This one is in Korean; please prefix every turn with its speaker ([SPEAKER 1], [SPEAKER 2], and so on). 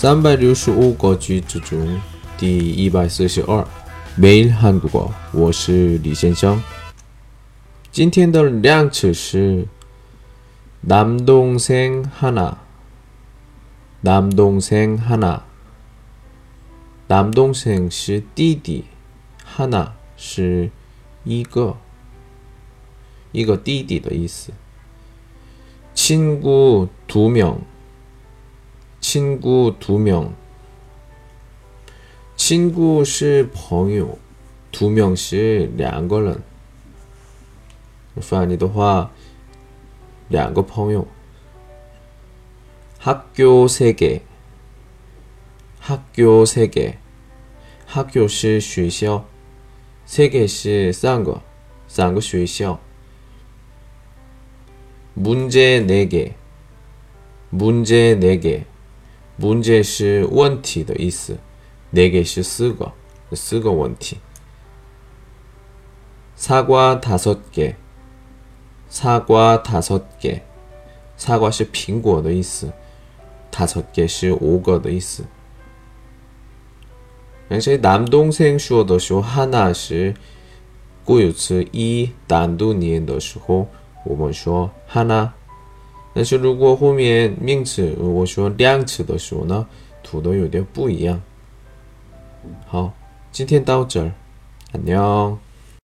[SPEAKER 1] 三百六十五个句子中第一百四十二，매일한국어，我是李先生。今天的量词是남동생하나， 남동생하 나， 남동생是弟弟，하나是一个，一个弟弟的意思。친구두 명。 친구두 명， 친구是朋友，두명是两个人。翻译的话，两个朋友。학교세 개， 학교세 개， 학교是学校，세개是三个，三个学校。문제네 개， 문제네 개。 문제是问题的意思，네개是四个，四个问题。사과다섯 개， 사과다섯 개， 사과是苹果的意思，다섯개是五个的意思。但是남동생说的时候，하나是固有词一单独念的时候，我们说하나 但是如果后面名词我说量词的时候呢，读的有点不一样。好，今天到这儿，안 녕。